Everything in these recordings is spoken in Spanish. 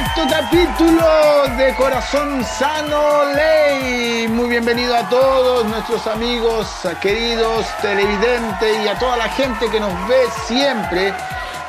sexto capítulo de Corazón Sano Ley. Muy bienvenido a todos nuestros amigos queridos televidentes y a toda la gente que nos ve siempre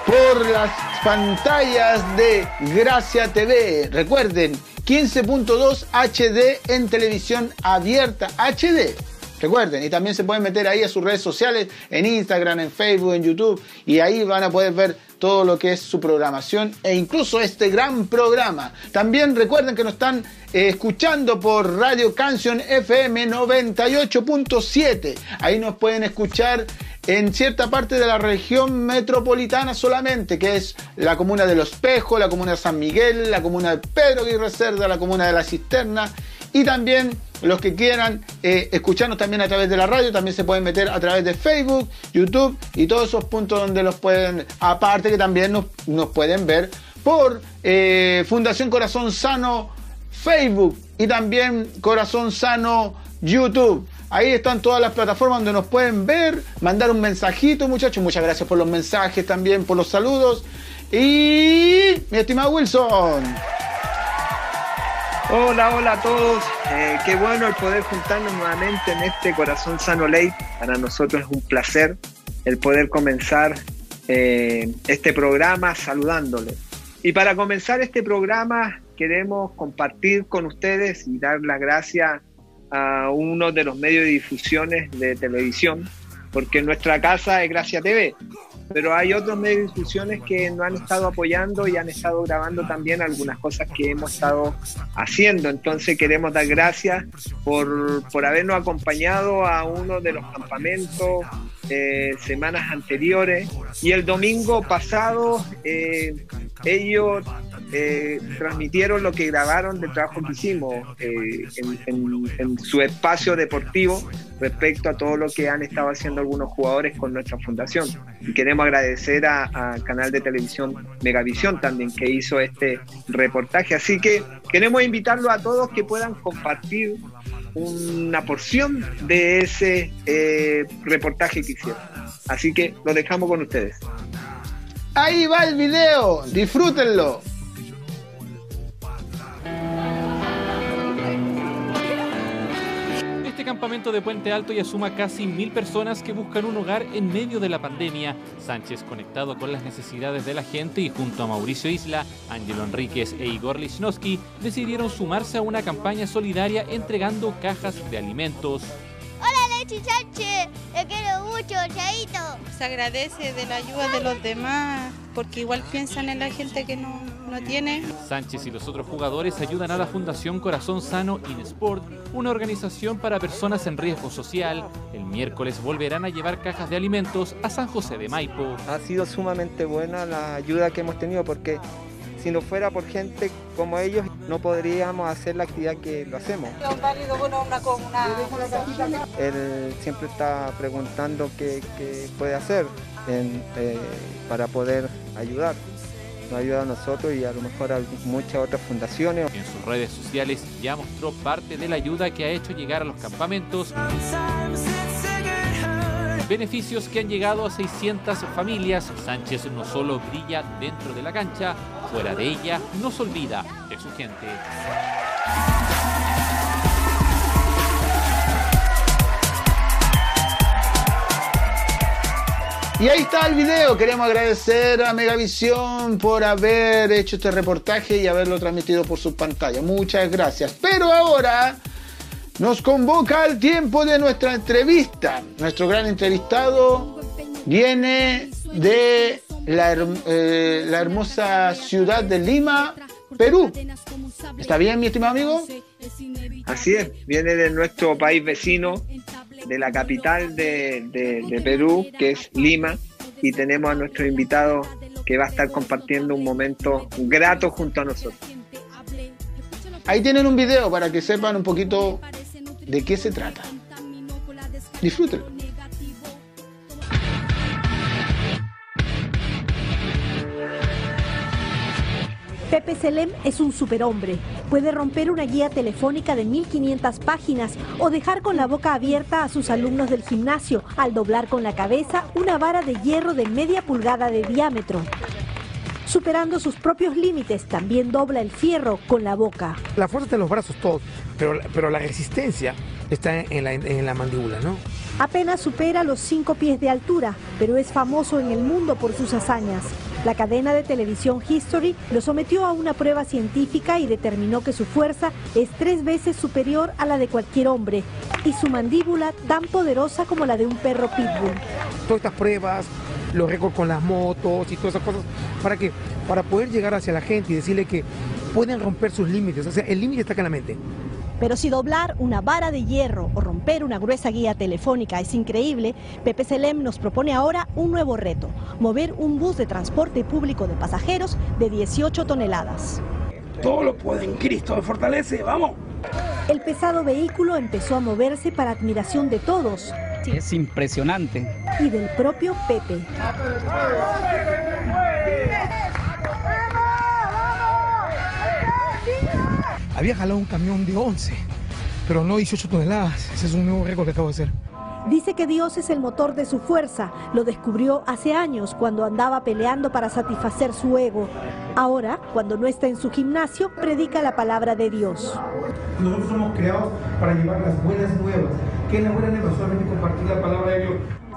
por las pantallas de Gracia TV. Recuerden, 15.2 HD en televisión abierta HD. Recuerden, y también se pueden meter ahí a sus redes sociales, en Instagram, en Facebook, en YouTube, y ahí van a poder ver todo lo que es su programación e incluso este gran programa. También recuerden que nos están eh, escuchando por Radio Canción FM 98.7. Ahí nos pueden escuchar en cierta parte de la región metropolitana solamente, que es la comuna de Los Pejos, la comuna de San Miguel, la comuna de Pedro Aguirre Cerda, la comuna de La Cisterna y también los que quieran eh, escucharnos también a través de la radio, también se pueden meter a través de Facebook, YouTube y todos esos puntos donde los pueden, aparte que también nos, pueden ver por eh, Fundación Corazón Sano Facebook y también Corazón Sano YouTube. Ahí están todas las plataformas donde nos pueden ver, mandar un mensajito, muchachos. Muchas gracias por los mensajes también, por los saludos. Y mi estimado Wilson. Hola, hola a todos. Eh, qué bueno el poder juntarnos nuevamente en este Corazón Sano Ley. Para nosotros es un placer el poder comenzar eh, este programa saludándoles. Y para comenzar este programa queremos compartir con ustedes y dar la gracia a uno de los medios de difusiones de televisión, porque nuestra casa es Gracia TV pero hay otros medios de difusiones que nos han estado apoyando y han estado grabando también algunas cosas que hemos estado haciendo. Entonces queremos dar gracias por, por habernos acompañado a uno de los campamentos eh, semanas anteriores y el domingo pasado eh, ellos eh, transmitieron lo que grabaron del trabajo que hicimos en, en, su espacio deportivo respecto a todo lo que han estado haciendo algunos jugadores con nuestra fundación. Y queremos agradecer al canal de televisión Megavisión también que hizo este reportaje. Así que queremos invitarlos a todos que puedan compartir una porción de ese eh, reportaje que hicieron. Así que lo dejamos con ustedes. Ahí va el video, disfrútenlo. Campamento de Puente Alto ya suma casi mil personas que buscan un hogar en medio de la pandemia. Sánchez, conectado con las necesidades de la gente y junto a Mauricio Isla, Ángelo Enríquez e Igor Lichnowsky, decidieron sumarse a una campaña solidaria entregando cajas de alimentos. Lechi Sánchez, te quiero mucho, Chaito. Se agradece de la ayuda de los demás, porque igual piensan en la gente que no, no tiene. Sánchez y los otros jugadores ayudan a la Fundación Corazón Sano Sport, una organización para personas en riesgo social. El miércoles volverán a llevar cajas de alimentos a San José de Maipo. Ha sido sumamente buena la ayuda que hemos tenido porque si no fuera por gente como ellos, no podríamos hacer la actividad que lo hacemos. Él siempre está preguntando qué, puede hacer eh, para poder ayudar nos ayuda a nosotros y a lo mejor a muchas otras fundaciones. En sus redes sociales ya mostró parte de la ayuda que ha hecho llegar a los campamentos. Beneficios que han llegado a 600 familias. Sánchez no solo brilla dentro de la cancha, fuera de ella no se olvida de su gente. Y ahí está el video. Queremos agradecer a Megavisión por haber hecho este reportaje y haberlo transmitido por su pantalla. Muchas gracias. Pero ahora nos convoca el tiempo de nuestra entrevista. Nuestro gran entrevistado viene de la, eh, la hermosa ciudad de Lima, Perú. ¿Está bien, mi estimado amigo? Así es, viene de nuestro país vecino, de la capital de, Perú, que es Lima, y tenemos a nuestro invitado que va a estar compartiendo un momento grato junto a nosotros. Ahí tienen un video para que sepan un poquito de qué se trata. Disfrútenlo. Pepe Selem es un superhombre. Puede romper una guía telefónica de 1500 páginas o dejar con la boca abierta a sus alumnos del gimnasio al doblar con la cabeza una vara de hierro de media pulgada de diámetro. Superando sus propios límites, también dobla el fierro con la boca. La fuerza está en los brazos todos, pero, pero la resistencia está en la, en la mandíbula, ¿no? Apenas supera los 5 pies de altura, pero es famoso en el mundo por sus hazañas. La cadena de televisión History lo sometió a una prueba científica y determinó que su fuerza es tres veces superior a la de cualquier hombre y su mandíbula tan poderosa como la de un perro pitbull. Todas estas pruebas, los récords con las motos y todas esas cosas, ¿para qué? Para poder llegar hacia la gente y decirle que pueden romper sus límites. O sea, el límite está acá en la mente. Pero si doblar una vara de hierro o romper una gruesa guía telefónica es increíble, Pepe Selem nos propone ahora un nuevo reto, mover un bus de transporte público de pasajeros de 18 toneladas. Todo lo puede en Cristo me fortalece, vamos. El pesado vehículo empezó a moverse para admiración de todos. Es impresionante. Y del propio Pepe. Había jalado un camión de 11, pero no 18 toneladas. Ese es un nuevo récord que acabo de hacer. Dice que Dios es el motor de su fuerza. Lo descubrió hace años cuando andaba peleando para satisfacer su ego. Ahora, cuando no está en su gimnasio, predica la palabra de Dios. Nosotros somos creados para llevar las buenas nuevas. ¿Qué es la buena nueva? Solamente compartir la palabra de Dios.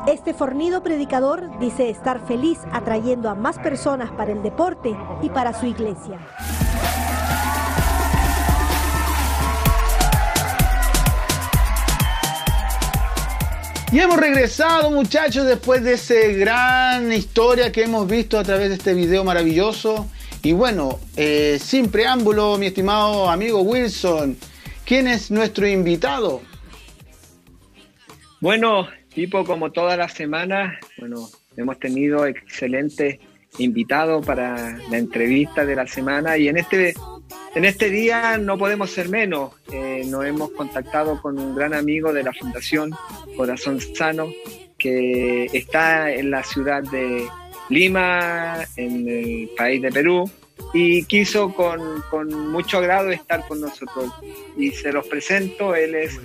Este fornido predicador dice estar feliz atrayendo a más personas para el deporte y para su iglesia. Y hemos regresado muchachos después de esa gran historia que hemos visto a través de este video maravilloso. Y bueno, eh, sin preámbulo, mi estimado amigo Wilson, ¿quién es nuestro invitado? Bueno, tipo como todas las semanas, bueno, hemos tenido excelentes invitados para la entrevista de la semana y en este en este día no podemos ser menos. Eh, nos hemos contactado con un gran amigo de la Fundación Corazón Sano, que está en la ciudad de Lima, en el país de Perú, y quiso con, con, mucho agrado estar con nosotros. Y se los presento, él es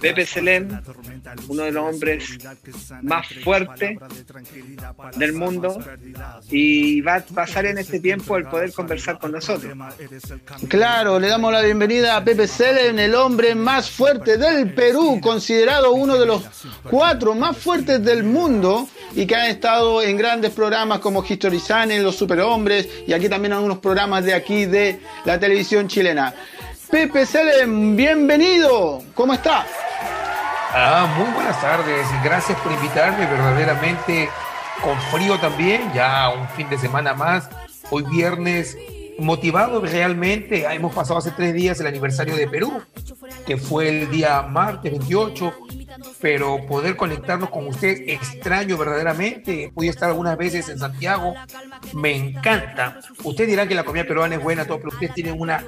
Pepe Selem, uno de los hombres más fuertes del mundo, y va a pasar en este tiempo el poder conversar con nosotros. Claro, le damos la bienvenida a Pepe Selem, el hombre más fuerte del Perú, considerado uno de los cuatro más fuertes del mundo y que han estado en grandes programas como History Channel, Los Superhombres y aquí también programas de aquí de la televisión chilena. Pepe Selem, bienvenido. ¿Cómo está? Ah, muy buenas tardes. Gracias por invitarme. Verdaderamente con frío también. Ya un fin de semana más. Hoy viernes motivado realmente. Hemos pasado hace tres días el aniversario de Perú, que fue el día martes 28 pero poder conectarnos con usted extraño verdaderamente. He podido estar algunas veces en Santiago, me encanta. Ustedes dirán que la comida peruana es buena, todo, pero ustedes tienen una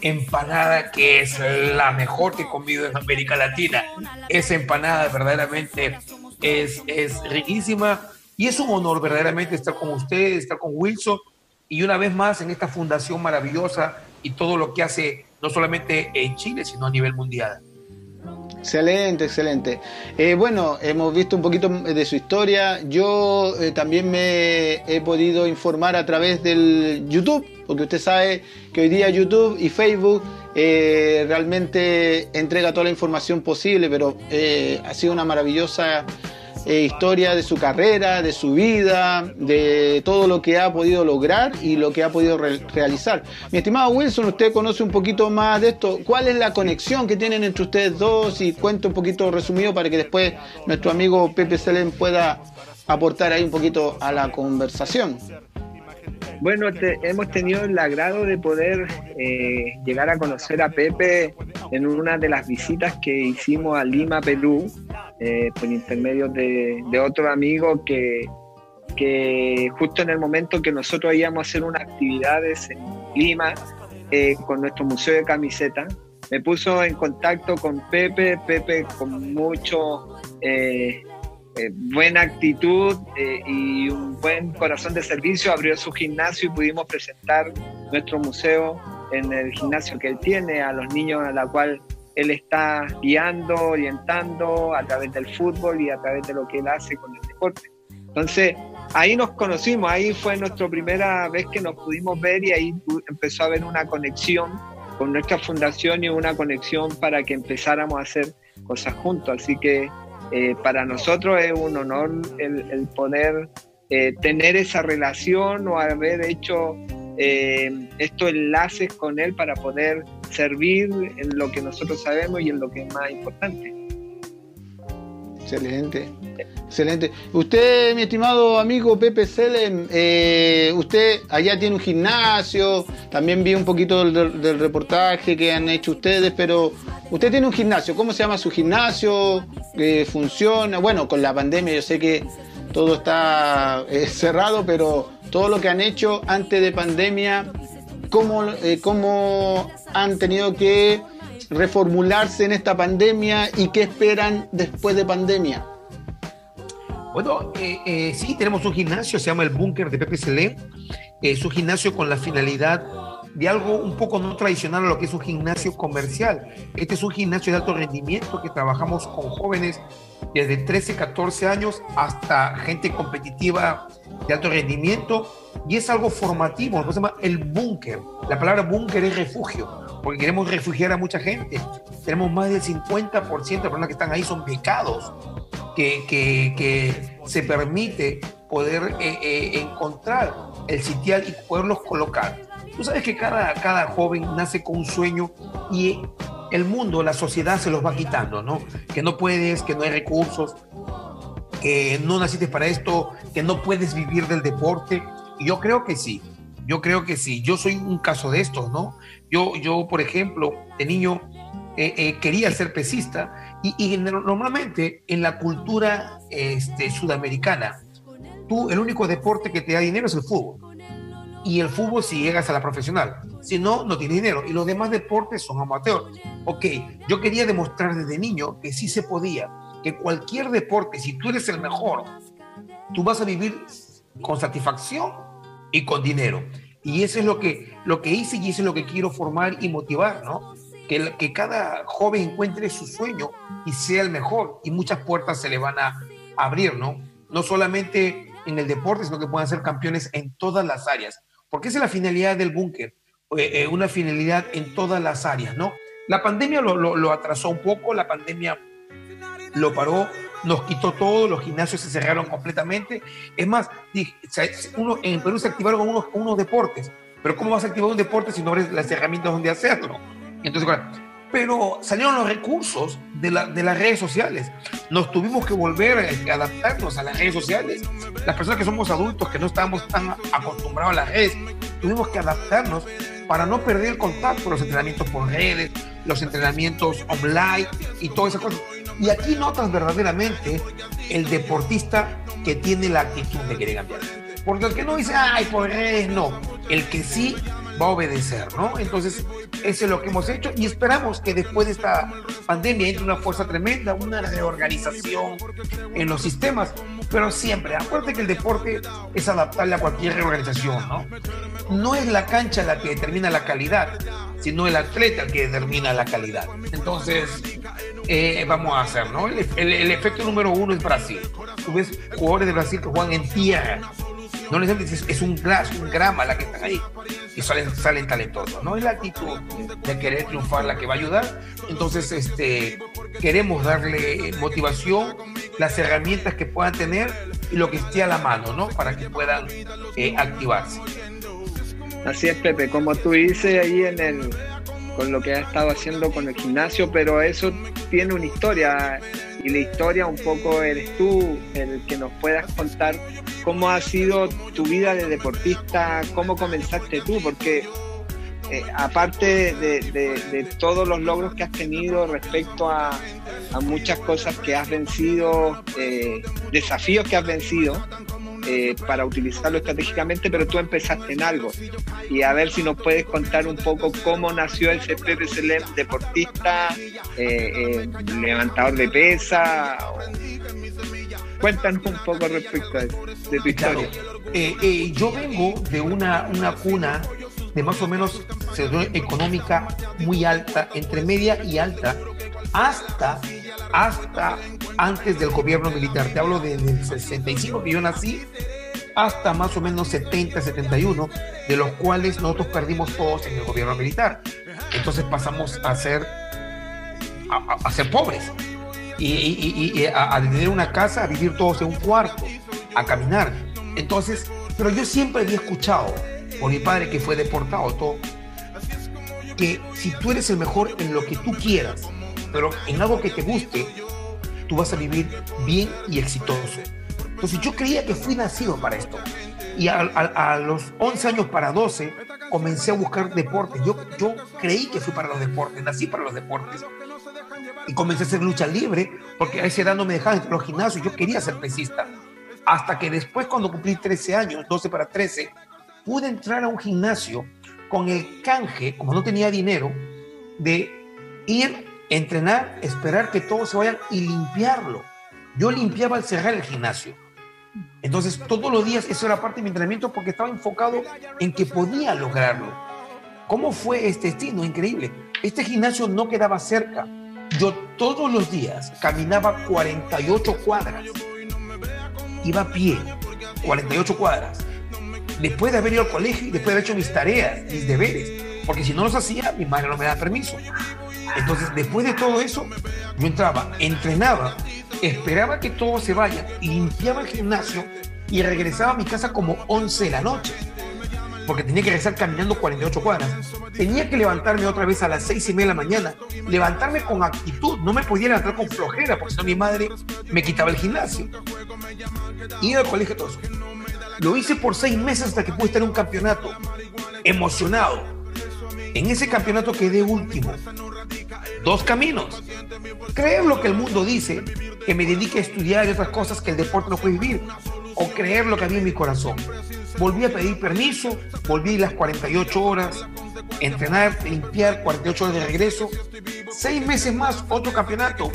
empanada que es la mejor que he comido en América Latina. Esa empanada verdaderamente es, es riquísima y es un honor verdaderamente estar con ustedes, estar con Wilson y una vez más en esta fundación maravillosa y todo lo que hace no solamente en Chile, sino a nivel mundial. Excelente, excelente. Eh, bueno, hemos visto un poquito de su historia. Yo eh, también me he podido informar a través del YouTube, porque usted sabe que hoy día YouTube y Facebook eh, realmente entrega toda la información posible, pero ha sido una maravillosa eh, historia de su carrera, de su vida, de todo lo que ha podido lograr y lo que ha podido realizar. Mi estimado Wilson, usted conoce un poquito más de esto. ¿Cuál es la conexión que tienen entre ustedes dos? Y cuento un poquito resumido para que después nuestro amigo Pepe Selén pueda aportar ahí un poquito a la conversación. Bueno, hemos tenido el agrado de poder eh, llegar a conocer a Pepe en una de las visitas que hicimos a Lima, Perú, eh, por intermedio de, otro amigo que, que, justo en el momento que nosotros íbamos a hacer unas actividades en Lima eh, con nuestro museo de camiseta, me puso en contacto con Pepe, Pepe con mucho eh, buena actitud eh, y un buen corazón de servicio, abrió su gimnasio y pudimos presentar nuestro museo en el gimnasio que él tiene a los niños a la cual él está guiando, orientando a través del fútbol y a través de lo que él hace con el deporte. Entonces, ahí nos conocimos, ahí fue nuestra primera vez que nos pudimos ver y ahí empezó a haber una conexión con nuestra fundación y una conexión para que empezáramos a hacer cosas juntos. Así que eh, para nosotros es un honor el, poder eh, tener esa relación o haber hecho eh, estos enlaces con él para poder servir en lo que nosotros sabemos y en lo que es más importante. Excelente, excelente. Usted, mi estimado amigo Pepe Selen, eh, usted allá tiene un gimnasio, también vi un poquito del, reportaje que han hecho ustedes, pero usted tiene un gimnasio, ¿cómo se llama su gimnasio? ¿Qué funciona? Bueno, con la pandemia yo sé que todo está eh, cerrado, pero todo lo que han hecho antes de pandemia, ¿cómo, eh, cómo han tenido que reformularse en esta pandemia y qué esperan después de pandemia? Bueno, eh, eh, sí, tenemos un gimnasio, se llama el Búnker de Pepe Celé. Es un gimnasio con la finalidad de algo un poco no tradicional a lo que es un gimnasio comercial. Este es un gimnasio de alto rendimiento que trabajamos con jóvenes desde 13, 14 años hasta gente competitiva de alto rendimiento y es algo formativo, se llama el búnker. La palabra búnker es refugio porque queremos refugiar a mucha gente. Tenemos más del 50% de personas que están ahí son becados, que, que, se permite poder eh, eh, encontrar el sitial y poderlos colocar. Tú sabes que cada, cada joven nace con un sueño y el mundo, la sociedad se los va quitando, ¿no? Que no puedes, que no hay recursos, que no naciste para esto, que no puedes vivir del deporte. Y yo creo que sí, yo creo que sí. Yo soy un caso de estos, ¿no? Yo, yo por ejemplo, de niño eh, eh, quería ser pesista y, normalmente en la cultura este, sudamericana, tú, el único deporte que te da dinero es el fútbol. Y el fútbol si llegas a la profesional. Si no, no tienes dinero. Y los demás deportes son amateur. Ok, yo quería demostrar desde niño que sí se podía. Que cualquier deporte, si tú eres el mejor, tú vas a vivir con satisfacción y con dinero. Y eso es lo que, lo que hice y eso es lo que quiero formar y motivar, ¿no? Que, que cada joven encuentre su sueño y sea el mejor y muchas puertas se le van a abrir, ¿no? No solamente en el deporte, sino que puedan ser campeones en todas las áreas. Porque esa es la finalidad del búnker, eh, eh, una finalidad en todas las áreas, ¿no? La pandemia lo, lo, lo atrasó un poco, la pandemia lo paró, nos quitó todo, los gimnasios se cerraron completamente. Es más, uno, en Perú se activaron unos, unos deportes, pero ¿cómo vas a activar un deporte si no abres las herramientas donde hacerlo? Entonces, pero salieron los recursos de, la, de, las redes sociales. Nos tuvimos que volver a adaptarnos a las redes sociales. Las personas que somos adultos, que no estábamos tan acostumbrados a las redes, tuvimos que adaptarnos para no perder el contacto, los entrenamientos por redes, los entrenamientos online y todas esas cosas. Y aquí notas verdaderamente el deportista que tiene la actitud de querer cambiar. Porque el que no dice, ay, por redes, no. El que sí va a obedecer, ¿no? Entonces, eso es lo que hemos hecho y esperamos que después de esta pandemia entre una fuerza tremenda, una reorganización en los sistemas, pero siempre, acuérdate que el deporte es adaptable a cualquier reorganización, ¿no? No es la cancha la que determina la calidad, sino el atleta el que determina la calidad. Entonces, eh, vamos a hacer, ¿no? El, el efecto número uno es Brasil. Tú ves jugadores de Brasil que juegan en tierra, no necesariamente es, es un gras, un grama la que están ahí y salen, salen talentosos. No es la actitud de querer triunfar la que va a ayudar. Entonces, este, queremos darle motivación, las herramientas que puedan tener y lo que esté a la mano, ¿no? Para que puedan eh, activarse. Así es, Pepe, como tú dices ahí en el, con lo que has estado haciendo con el gimnasio, pero eso tiene una historia y la historia un poco eres tú, el que nos puedas contar cómo ha sido tu vida de deportista, cómo comenzaste tú, porque eh, aparte de, todos los logros que has tenido respecto a, muchas cosas que has vencido, eh, desafíos que has vencido, eh, para utilizarlo estratégicamente, pero tú empezaste en algo. Y a ver si nos puedes contar un poco cómo nació ese Pepe Selem, deportista, eh, eh, levantador de pesa. Cuéntanos un poco respecto a de tu historia. yo vengo de una, una cuna de más o menos económica muy alta, entre media y alta, hasta, hasta antes del gobierno militar. Te hablo del 65 que yo nací hasta más o menos 70, 71, de los cuales nosotros perdimos todos en el gobierno militar. Entonces pasamos a ser, a, ser pobres y, a, a, tener una casa, a vivir todos en un cuarto, a caminar. Entonces, pero yo siempre había escuchado por mi padre que fue deportado, todo, que si tú eres el mejor en lo que tú quieras, pero en algo que te guste, tú vas a vivir bien y exitoso. Entonces yo creía que fui nacido para esto. Y a, los 11 años para 12 comencé a buscar deportes. Yo, yo creí que fui para los deportes, nací para los deportes. Y comencé a hacer lucha libre, porque a esa edad no me dejaban entrar los gimnasios. Yo quería ser pesista. Hasta que después, cuando cumplí 13 años, 12 para 13, pude entrar a un gimnasio con el canje, como no tenía dinero, de ir, entrenar, esperar que todos se vayan y limpiarlo. Yo limpiaba al cerrar el gimnasio. Entonces, todos los días, eso era parte de mi entrenamiento porque estaba enfocado en que podía lograrlo. ¿Cómo fue este destino? Increíble. Este gimnasio no quedaba cerca. Yo todos los días caminaba 48 cuadras. Iba a pie, 48 cuadras después de haber ido al colegio y después de haber hecho mis tareas, mis deberes, porque si no los hacía, mi madre no me da permiso. Entonces, después de todo eso, yo entraba, entrenaba, esperaba que todo se vaya, limpiaba el gimnasio y regresaba a mi casa como 11 de la noche, porque tenía que regresar caminando 48 cuadras. Tenía que levantarme otra vez a las 6 y media de la mañana, levantarme con actitud, no me podía levantar con flojera, porque mi madre me quitaba el gimnasio. Ir al colegio, todo eso. Lo hice por seis meses hasta que pude estar en un campeonato. Emocionado. En ese campeonato quedé último. Dos caminos. Creer lo que el mundo dice, que me dedique a estudiar y otras cosas que el deporte no puede vivir. O creer lo que había en mi corazón. Volví a pedir permiso, volví las 48 horas, entrenar, limpiar, 48 horas de regreso. Seis meses más, otro campeonato.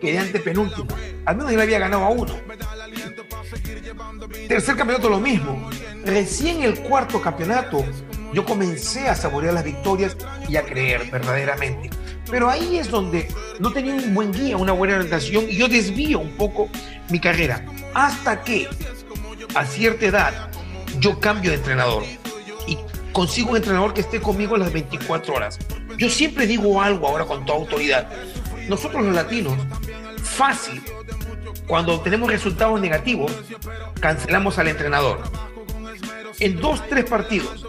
Quedé ante penúltimo. Al menos yo había ganado a uno. Tercer campeonato lo mismo. Recién el cuarto campeonato yo comencé a saborear las victorias y a creer verdaderamente. Pero ahí es donde no tenía un buen guía, una buena orientación y yo desvío un poco mi carrera. Hasta que a cierta edad yo cambio de entrenador y consigo un entrenador que esté conmigo las 24 horas. Yo siempre digo algo ahora con toda autoridad. Nosotros los latinos, fácil, cuando tenemos resultados negativos, cancelamos al entrenador. En dos, tres partidos,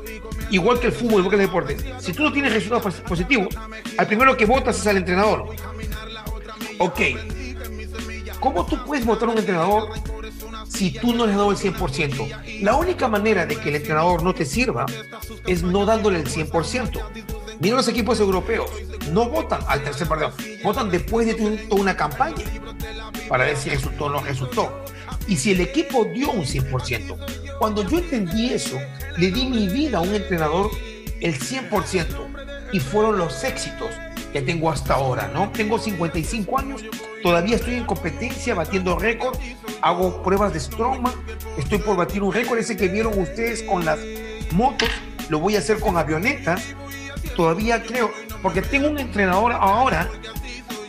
igual que el fútbol, igual que el deporte, si tú no tienes resultados positivos, al primero que votas es al entrenador. Ok. ¿Cómo tú puedes votar a un entrenador si tú no le has dado el 100%? La única manera de que el entrenador no te sirva es no dándole el 100%. Mira los equipos europeos, no votan al tercer partido, votan después de toda una campaña para ver si resultó o no resultó. Y si el equipo dio un 100%, cuando yo entendí eso, le di mi vida a un entrenador el 100% y fueron los éxitos que tengo hasta ahora, ¿no? Tengo 55 años, todavía estoy en competencia, batiendo récord, hago pruebas de Strongman, estoy por batir un récord, ese que vieron ustedes con las motos, lo voy a hacer con avionetas, todavía creo, porque tengo un entrenador ahora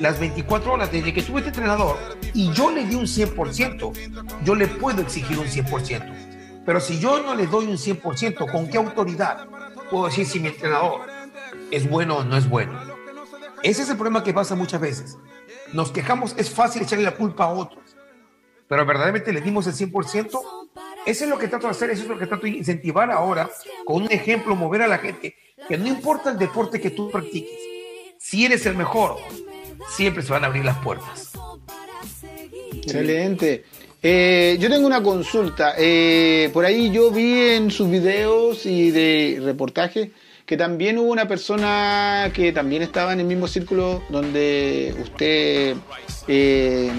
las 24 horas desde que tuve este entrenador y yo le di un 100%, yo le puedo exigir un 100%. Pero si yo no le doy un 100%, ¿con qué autoridad puedo decir si mi entrenador es bueno o no es bueno? Ese es el problema que pasa muchas veces. Nos quejamos, es fácil echarle la culpa a otros, pero verdaderamente le dimos el 100%. Eso es lo que trato de hacer, eso es lo que trato de incentivar ahora, con un ejemplo, mover a la gente, que no importa el deporte que tú practiques, si eres el mejor, siempre se van a abrir las puertas. Excelente. Eh, yo tengo una consulta. Eh, por ahí yo vi en sus videos y de reportajes que también hubo una persona que también estaba en el mismo círculo donde usted, eh,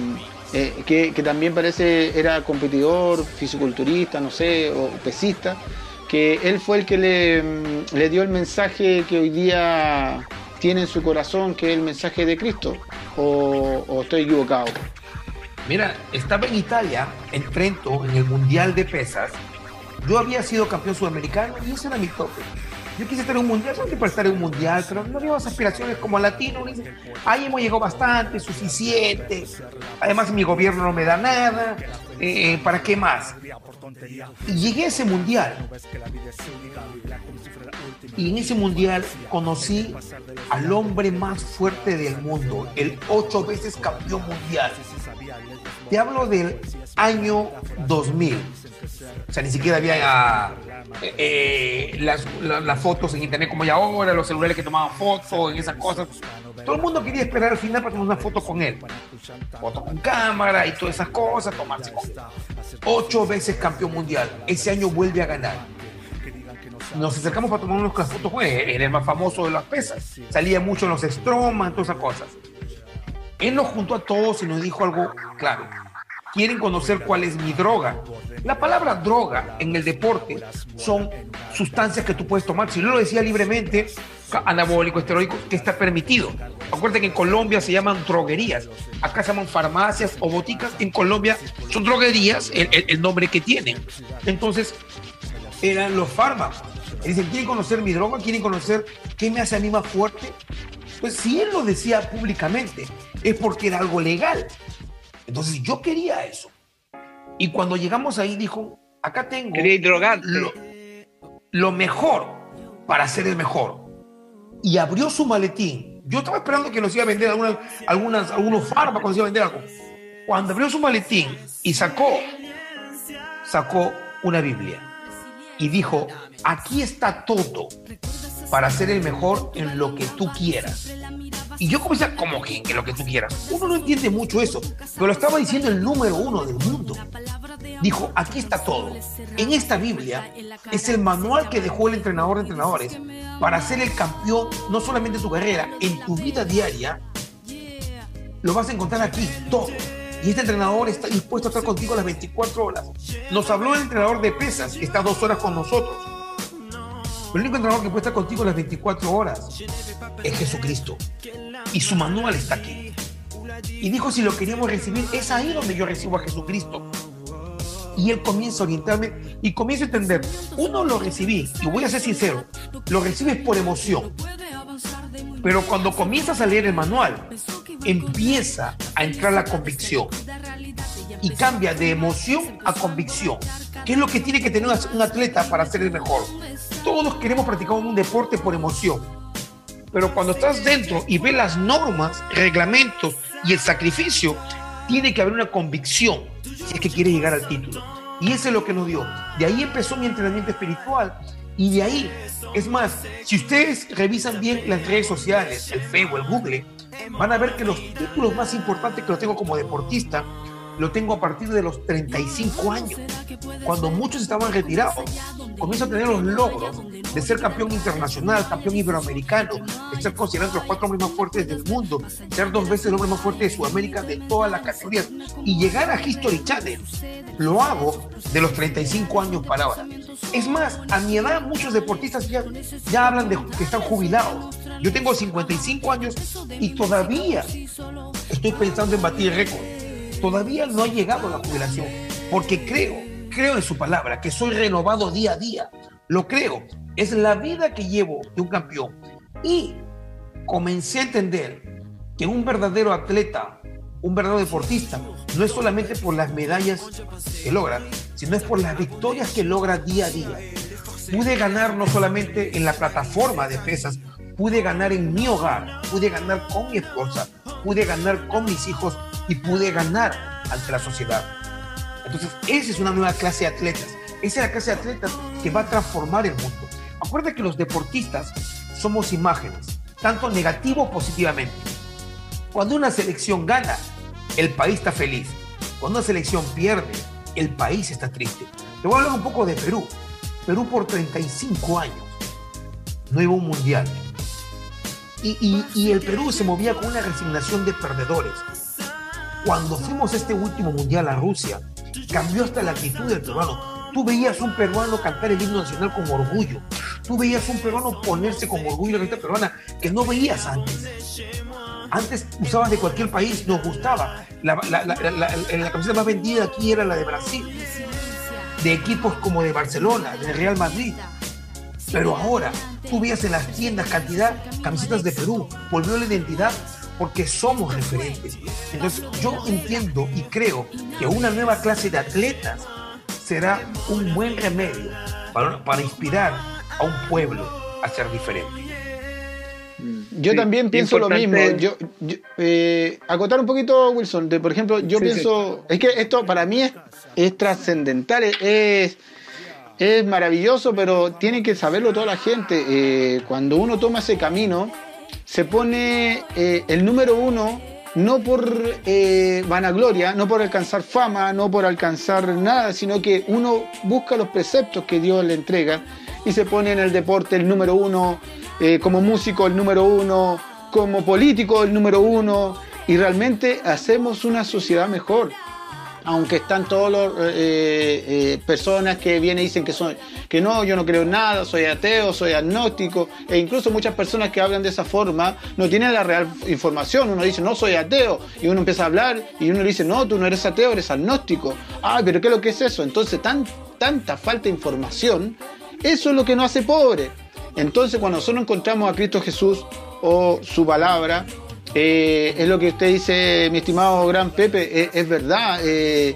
que, también parece era competidor, fisiculturista, no sé, o pesista, que él fue el que le dio el mensaje que hoy día tiene en su corazón, que es el mensaje de Cristo, o, estoy equivocado. Mira, estaba en Italia, en Trento, en el Mundial de Pesas. Yo había sido campeón sudamericano y ese era mi tope. Quise estar en un mundial, solamente para estar en un mundial, pero no había aspiraciones como latino. Ahí hemos llegado bastante, suficiente. Además, mi gobierno no me da nada. Eh, ¿Para qué más? Y llegué a ese mundial. Y en ese mundial conocí al hombre más fuerte del mundo, el ocho veces campeón mundial. Te hablo del año 2000. O sea, ni siquiera había eh, las, fotos en internet como ya ahora, los celulares que tomaban fotos, en esas cosas. Todo el mundo quería esperar al final para tomar una foto con él. Foto con cámara y todas esas cosas, tomarse con... Ocho veces campeón mundial. Ese año vuelve a ganar. Nos acercamos para tomar unas fotos con él. Era el más famoso de las pesas. Salía mucho en los Stroman, todas esas cosas. Él nos juntó a todos y nos dijo algo claro quieren conocer cuál es mi droga. La palabra droga en el deporte son sustancias que tú puedes tomar. Si yo lo decía libremente, anabólico, esteroico, que está permitido. Acuérdense que en Colombia se llaman droguerías. Acá se llaman farmacias o boticas. En Colombia son droguerías el, el nombre que tienen. Entonces, eran los fármacos. Dicen, ¿quieren conocer mi droga? ¿Quieren conocer qué me hace a mí más fuerte? Pues si él lo decía públicamente, es porque era algo legal. Entonces yo quería eso. Y cuando llegamos ahí dijo, acá tengo lo, lo, mejor para ser el mejor. Y abrió su maletín. Yo estaba esperando que nos iba a vender algunas, algunas, algunos fármacos, nos iba a vender algo. Cuando abrió su maletín y sacó, sacó una Biblia y dijo, aquí está todo para ser el mejor en lo que tú quieras. Y yo comencé a, como que en lo que tú quieras. Uno no entiende mucho eso, pero lo estaba diciendo el número uno del mundo. Dijo, aquí está todo. En esta Biblia es el manual que dejó el entrenador de entrenadores para ser el campeón, no solamente en tu carrera, en tu vida diaria. Lo vas a encontrar aquí, todo. Y este entrenador está dispuesto a estar contigo las 24 horas. Nos habló el entrenador de pesas, que está dos horas con nosotros el único entrenador que puede estar contigo las 24 horas es Jesucristo. Y su manual está aquí. Y dijo, si lo queríamos recibir, es ahí donde yo recibo a Jesucristo. Y él comienza a orientarme y comienza a entender. Uno lo recibí, y voy a ser sincero, lo recibes por emoción. Pero cuando comienzas a leer el manual, empieza a entrar la convicción. Y cambia de emoción a convicción. ¿Qué es lo que tiene que tener un atleta para ser el mejor? Todos queremos practicar un deporte por emoción. Pero cuando estás dentro y ves las normas, reglamentos y el sacrificio, tiene que haber una convicción si es que quieres llegar al título. Y eso es lo que nos dio. De ahí empezó mi entrenamiento espiritual. Y de ahí, es más, si ustedes revisan bien las redes sociales, el Facebook, el Google, van a ver que los títulos más importantes que los tengo como deportista lo tengo a partir de los 35 años, cuando muchos estaban retirados. Comienzo a tener los logros de ser campeón internacional, campeón iberoamericano, de ser considerado los cuatro hombres más fuertes del mundo, ser dos veces el hombre más fuerte de Sudamérica de todas las categorías y llegar a History Channel. Lo hago de los 35 años para ahora. Es más, a mi edad muchos deportistas ya, ya hablan de que están jubilados. Yo tengo 55 años y todavía estoy pensando en batir récord todavía no ha llegado la jubilación, porque creo, creo en su palabra, que soy renovado día a día. Lo creo. Es la vida que llevo de un campeón. Y comencé a entender que un verdadero atleta, un verdadero deportista, no es solamente por las medallas que logra, sino es por las victorias que logra día a día. Pude ganar no solamente en la plataforma de pesas, pude ganar en mi hogar, pude ganar con mi esposa, pude ganar con mis hijos y pude ganar ante la sociedad. Entonces, esa es una nueva clase de atletas. Esa es la clase de atletas que va a transformar el mundo. Acuérdate que los deportistas somos imágenes, tanto negativo o positivamente. Cuando una selección gana, el país está feliz. Cuando una selección pierde, el país está triste. Te voy a hablar un poco de Perú. Perú por 35 años no iba a un mundial. Y, y, el Perú se movía con una resignación de perdedores. Cuando fuimos este último mundial a Rusia, cambió hasta la actitud del peruano. Tú veías un peruano cantar el himno nacional con orgullo. Tú veías un peruano ponerse con orgullo la peruana que no veías antes. Antes usabas de cualquier país, nos gustaba. La, la, la, camiseta más vendida aquí era la de Brasil, de equipos como de Barcelona, de Real Madrid. Pero ahora tú veías en las tiendas cantidad camisetas de Perú, volvió la identidad porque somos referentes. Entonces yo entiendo y creo que una nueva clase de atletas será un buen remedio para, para inspirar a un pueblo a ser diferente. Yo también pienso lo mismo. Yo, eh, acotar un poquito, Wilson. De, por ejemplo, yo pienso. Es que esto para mí es, es trascendental. Es, es maravilloso, pero tiene que saberlo toda la gente. Eh, cuando uno toma ese camino, se pone eh, el número uno no por vanagloria, no por alcanzar fama, no por alcanzar nada, sino que uno busca los preceptos que Dios le entrega y se pone en el deporte el número uno eh, como músico el número uno, como político el número uno, y realmente hacemos una sociedad mejor. Aunque están todas las eh, eh, personas que vienen y dicen que, son, que no, yo no creo en nada, soy ateo, soy agnóstico, e incluso muchas personas que hablan de esa forma no tienen la real información. Uno dice, no soy ateo, y uno empieza a hablar, y uno dice, no, tú no eres ateo, eres agnóstico. Ah, pero ¿qué es lo que es eso? Entonces, tan, tanta falta de información, eso es lo que nos hace pobre. Entonces, cuando nosotros encontramos a Cristo Jesús o su palabra, eh, es lo que usted dice, mi estimado gran Pepe, es, verdad. Eh,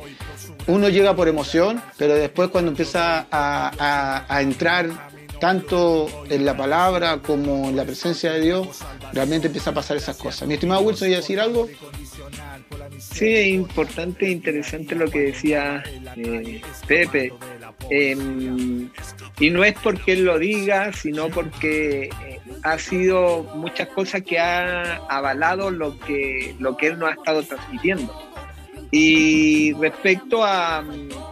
uno llega por emoción, pero después cuando empieza a, entrar tanto en la palabra como en la presencia de Dios, realmente empieza a pasar esas cosas. Mi estimado Wilson, ¿iba a decir algo? Sí, es importante e interesante lo que decía eh, Pepe. Em, y no es porque él lo diga, sino porque eh, ha sido muchas cosas que ha avalado lo que, lo que él nos ha estado transmitiendo. Y respecto a,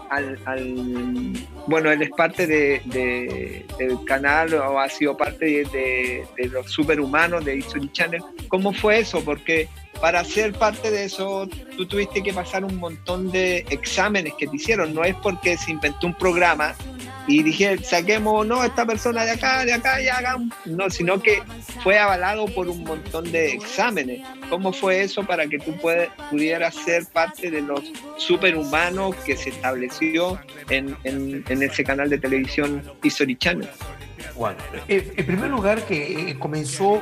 al, bueno, él es parte de, del canal o ha sido parte de, los superhumanos de History Channel. ¿Cómo fue eso? Porque para ser parte de eso, tú tuviste que pasar un montón de exámenes que te hicieron. No es porque se inventó un programa y dije, saquemos, no, esta persona de acá, de acá, y hagan. No, sino que fue avalado por un montón de exámenes. ¿Cómo fue eso para que tú pudieras ser parte de los superhumanos que se estableció en, ese canal de televisión History Channel? Bueno, en primer lugar que eh, comenzó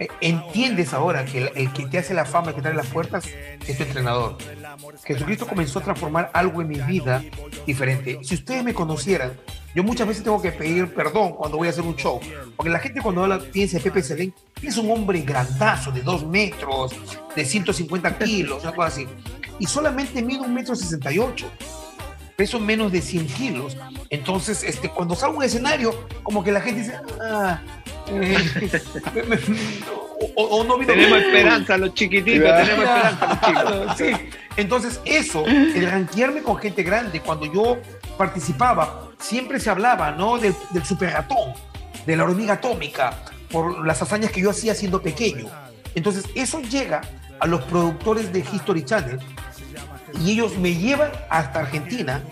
eh, entiendes ahora que el, que te hace la fama, el que te abre las puertas, es tu entrenador. Jesucristo comenzó a transformar algo en mi vida diferente. Si ustedes me conocieran, yo muchas veces tengo que pedir perdón cuando voy a hacer un show, porque la gente cuando habla, piensa en Pepe Selén, es un hombre grandazo de dos metros, de 150 kilos, una así. Y solamente mido un metro 68 peso menos de 100 kilos. Entonces, este, cuando salgo a un escenario, como que la gente dice, ah, o, no tenemos esperanza los chiquititos, tenemos esperanza los chicos. Sí. Entonces, eso, el ranquearme con gente grande, cuando yo participaba, siempre se hablaba, ¿no? Del, del super ratón, de la hormiga atómica, por las hazañas que yo hacía siendo pequeño. Entonces, eso llega a los productores de History Channel y ellos me llevan hasta Argentina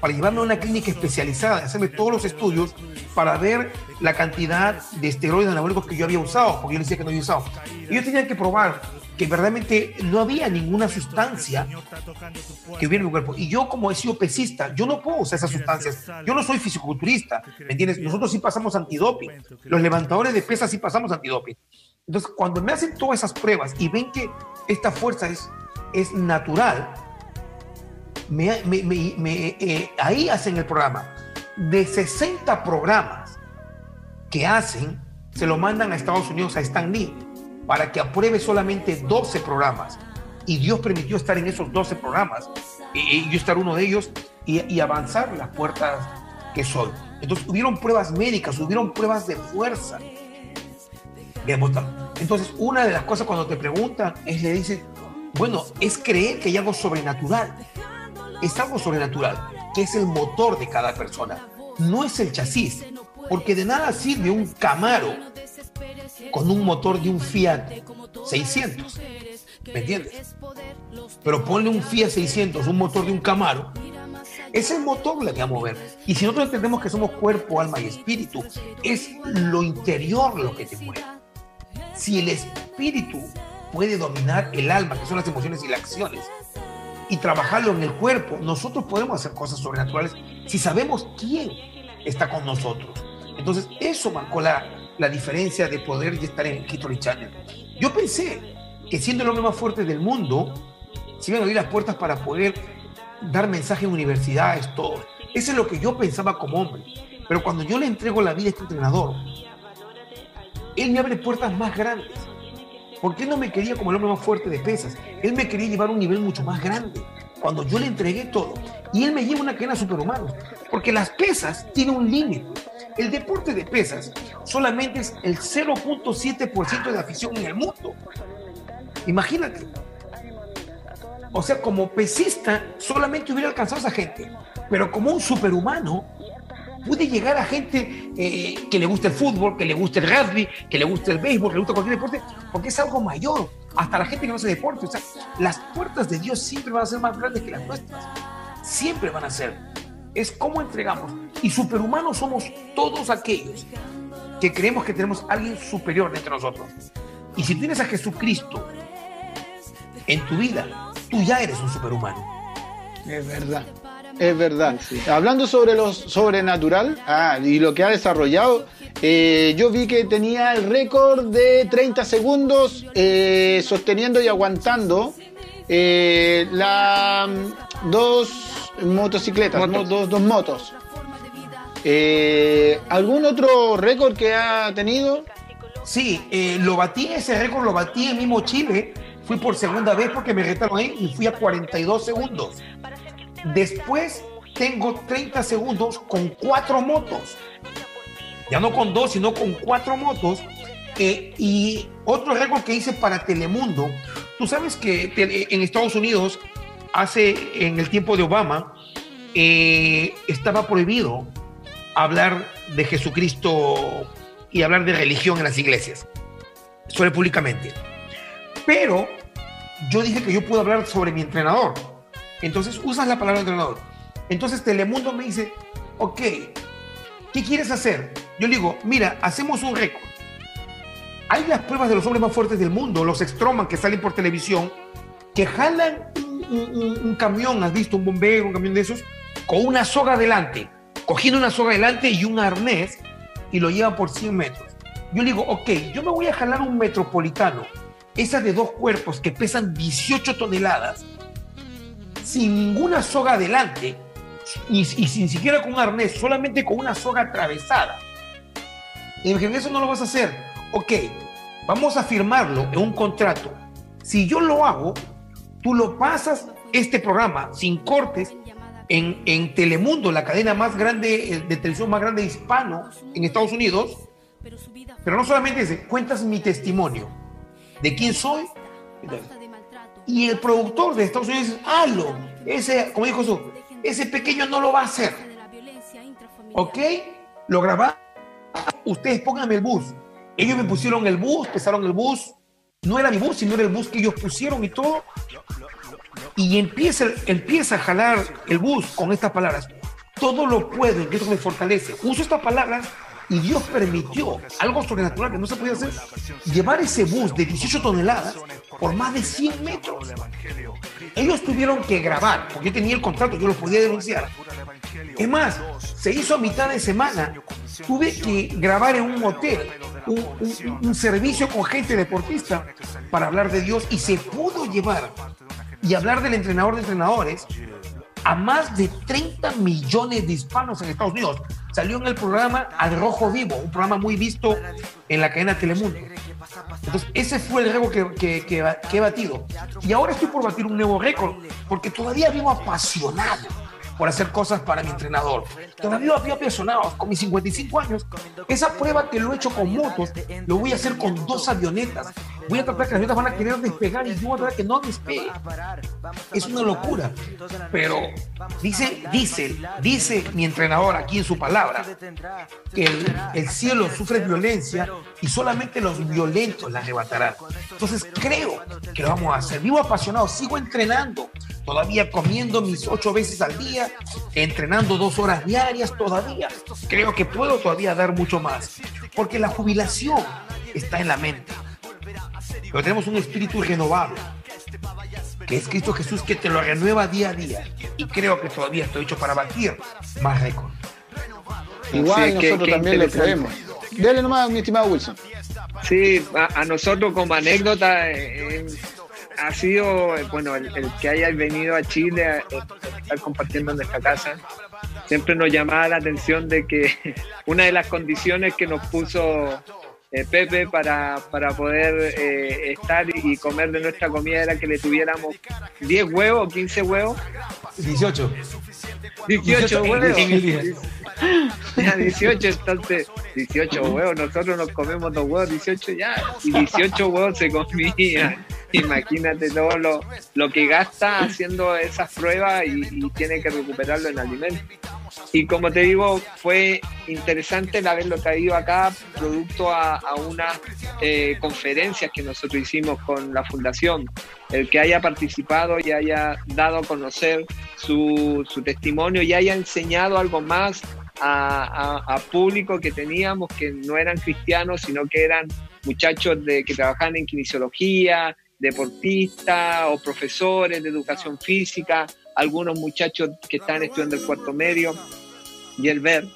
para llevarme a una clínica especializada, hacerme todos los estudios para ver la cantidad de esteroides anabólicos que yo había usado, porque yo decía que no había usado. Y yo tenía que probar que verdaderamente no había ninguna sustancia que hubiera en mi cuerpo. Y yo como he sido pesista, yo no puedo usar esas sustancias. Yo no soy fisiculturista, ¿me entiendes? Nosotros sí pasamos antidoping. Los levantadores de pesas sí pasamos antidoping. Entonces, cuando me hacen todas esas pruebas y ven que esta fuerza es, es natural, me, eh, ahí hacen el programa. De 60 programas que hacen, se lo mandan a Estados Unidos, a Stan Lee, para que apruebe solamente 12 programas. Y Dios permitió estar en esos 12 programas, y, yo estar uno de ellos, y, avanzar las puertas que soy. Entonces, hubieron pruebas médicas, hubieron pruebas de fuerza. Entonces, una de las cosas cuando te preguntan es, le dices, bueno, es creer que hay algo sobrenatural es algo sobrenatural, que es el motor de cada persona, no es el chasis, porque de nada sirve un Camaro con un motor de un Fiat 600, ¿me entiendes? Pero ponle un Fiat 600, un motor de un Camaro, es el motor lo que va a mover. Y si nosotros entendemos que somos cuerpo, alma y espíritu, es lo interior lo que te mueve. Si el espíritu puede dominar el alma, que son las emociones y las acciones, y trabajarlo en el cuerpo, nosotros podemos hacer cosas sobrenaturales si sabemos quién está con nosotros. Entonces, eso marcó la, la diferencia de poder estar en History Channel. Yo pensé que siendo el hombre más fuerte del mundo, se iban a abrir las puertas para poder dar mensaje en universidades, todo. Eso es lo que yo pensaba como hombre. Pero cuando yo le entrego la vida a este entrenador, él me abre puertas más grandes. Porque él no me quería como el hombre más fuerte de pesas. Él me quería llevar a un nivel mucho más grande. Cuando yo le entregué todo. Y él me lleva una cadena superhumana. Porque las pesas tienen un límite. El deporte de pesas solamente es el 0.7% de afición en el mundo. Imagínate. O sea, como pesista solamente hubiera alcanzado a esa gente. Pero como un superhumano, pude llegar a gente eh, que le gusta el fútbol, que le gusta el rugby, que le gusta el béisbol, que le gusta cualquier deporte, porque es algo mayor. Hasta la gente que no hace deporte. O sea, las puertas de Dios siempre van a ser más grandes que las nuestras. Siempre van a ser. Es como entregamos. Y superhumanos somos todos aquellos que creemos que tenemos a alguien superior entre nosotros. Y si tienes a Jesucristo en tu vida, tú ya eres un superhumano. Es verdad. Es verdad. Hablando sobre lo sobrenatural ah, y lo que ha desarrollado, eh, yo vi que tenía el récord de 30 segundos eh, sosteniendo y aguantando eh, la, dos motocicletas, Dos, dos motos. ¿Algún otro récord que ha tenido? Sí, lo batí, ese récord lo batí en mismo Chile. Fui por segunda vez porque me retaron ahí y fui a 42 segundos. Después tengo 30 segundos con cuatro motos. Ya no con dos, sino con cuatro motos. Eh, y otro récord que hice para Telemundo. Tú sabes que en Estados Unidos, hace en el tiempo de Obama, eh, estaba prohibido hablar de Jesucristo y hablar de religión en las iglesias, sobre públicamente. Pero yo dije que yo puedo hablar sobre mi entrenador entonces usas la palabra entrenador. Entonces Telemundo me dice, ok, ¿qué quieres hacer? Yo le digo, mira, hacemos un récord. Hay las pruebas de los hombres más fuertes del mundo, los Stroman que salen por televisión, que jalan un, camión, has visto un bombero, un camión de esos, con una soga adelante, cogiendo una soga adelante y un arnés y lo llevan por 100 metros. Yo le digo, ok, yo me voy a jalar un metropolitano, esa de dos cuerpos que pesan 18 toneladas, sin ninguna soga adelante y, sin siquiera con un arnés, solamente con una soga atravesada. Y eso no lo vas a hacer. Ok, vamos a firmarlo en un contrato. Si yo lo hago, tú lo pasas este programa sin cortes en, en Telemundo, la cadena más grande eh, de televisión más grande hispano en Estados Unidos. Pero no solamente ese, cuentas mi testimonio de quién soy. Y el productor de Estados Unidos dice, hazlo. Ese, como dijo su, ese pequeño no lo va a hacer. ¿Ok? Lo grabamos. Ustedes pónganme el bus. Ellos me pusieron el bus, pesaron el bus. No era mi bus, sino era el bus que ellos pusieron y todo. Y empieza, empieza a jalar el bus con estas palabras. Todo lo puedo en Cristo me fortalece. Uso estas palabras y Dios permitió algo sobrenatural que no se podía hacer, llevar ese bus de 18 toneladas por más de 100 metros. Ellos tuvieron que grabar, porque yo tenía el contrato, yo lo podía denunciar. Es más, se hizo a mitad de semana. Tuve que grabar en un hotel un, un servicio con gente deportista para hablar de Dios y se pudo llevar y hablar del entrenador de entrenadores a más de 30 millones de hispanos en Estados Unidos. Salió en el programa Al Rojo Vivo, un programa muy visto en la cadena Telemundo. Entonces, ese fue el récord que, que, que he batido. Y ahora estoy por batir un nuevo récord, porque todavía vivo apasionado por hacer cosas para mi entrenador. Todavía había apasionado con mis 55 años. Esa prueba que lo he hecho con motos, lo voy a hacer con dos avionetas. Voy a tratar que las avionetas van a querer despegar y yo voy a tratar que no despegue. Es una locura. Pero dice, dice, dice mi entrenador aquí en su palabra que el, el cielo sufre violencia y solamente los violentos la arrebatarán. Entonces creo que lo vamos a hacer. Vivo apasionado, sigo entrenando, todavía comiendo mis ocho veces al día, entrenando dos horas diarias todavía. Creo que puedo todavía dar mucho más, porque la jubilación está en la mente. Pero tenemos un espíritu renovable, que es Cristo Jesús que te lo renueva día a día. Y creo que todavía estoy hecho para batir más récords. Igual nosotros también le creemos. Dele nomás, mi estimado Wilson. Sí, a, nosotros como anécdota eh, ha sido, bueno, el, que haya venido a Chile a, estar compartiendo nuestra casa, siempre nos llamaba la atención de que una de las condiciones que nos puso eh, Pepe para, para poder eh, estar y comer de nuestra comida era que le tuviéramos 10 huevos, 15 huevos. 18. 18, huevos. 18, entonces, 18 huevos, nosotros nos comemos dos huevos, 18 ya, y 18 huevos se comían. Imagínate todo lo, lo que gasta haciendo esas pruebas y, tiene que recuperarlo en alimentos. Y como te digo, fue interesante el haberlo traído acá, producto a, unas eh, conferencias que nosotros hicimos con la Fundación. El que haya participado y haya dado a conocer su, testimonio y haya enseñado algo más a, público que teníamos que no eran cristianos, sino que eran muchachos que trabajaban en kinesiología, deportistas o profesores de educación física, algunos muchachos que están estudiando el cuarto medio, y el ver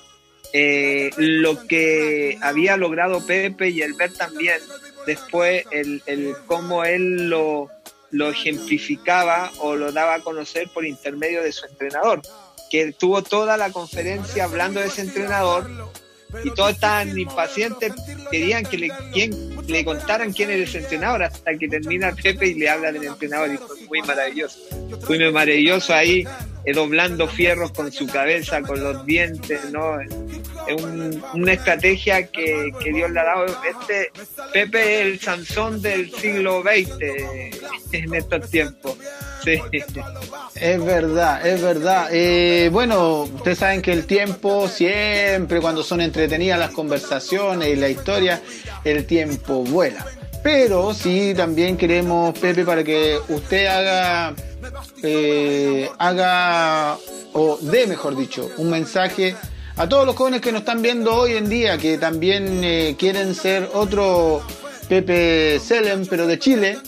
eh, lo que había logrado Pepe y el ver también. Después el, el cómo él lo, lo ejemplificaba o lo daba a conocer por intermedio de su entrenador que tuvo toda la conferencia hablando de ese entrenador y todos estaban impacientes, querían que le, le contaran quién era ese entrenador hasta que termina Pepe y le habla del entrenador y fue muy maravilloso. Fue muy maravilloso ahí, eh, doblando fierros con su cabeza, con los dientes, ¿no? Es una estrategia que, que, Dios le ha dado. Este Pepe es el Sansón del siglo XX en estos tiempos. Es verdad, es verdad. Eh, bueno, ustedes saben que el tiempo siempre, cuando son entretenidas las conversaciones y la historia, el tiempo vuela. Pero sí, también queremos, Pepe, para que usted haga, eh, haga, o dé, mejor dicho, un mensaje a todos los jóvenes que nos están viendo hoy en día, que también eh, quieren ser otro Pepe Selem, pero de Chile,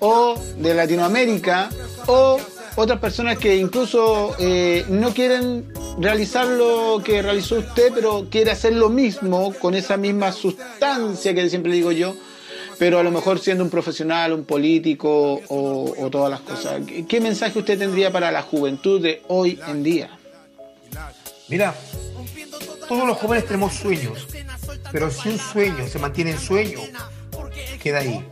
o de Latinoamérica o otras personas que incluso eh, no quieren realizar lo que realizó usted, pero quiere hacer lo mismo con esa misma sustancia que siempre digo yo, pero a lo mejor siendo un profesional, un político o, todas las cosas. ¿Qué mensaje usted tendría para la juventud de hoy en día? Mira, todos los jóvenes tenemos sueños, pero si un sueño se mantiene en sueño, queda ahí.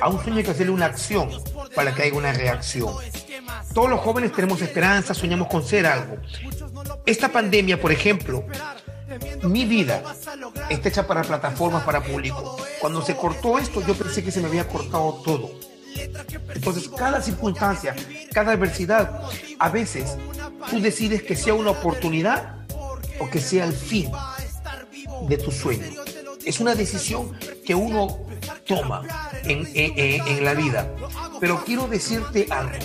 A un sueño hay que hacerle una acción para que haya una reacción. Todos los jóvenes tenemos esperanza, soñamos con ser algo. Esta pandemia, por ejemplo, mi vida está hecha para plataformas, para público. Cuando se cortó esto, yo pensé que se me había cortado todo. Entonces, cada circunstancia, cada adversidad, a veces tú decides que sea una oportunidad o que sea el fin de tu sueño. Es una decisión que uno toma en, la vida. Pero quiero decirte algo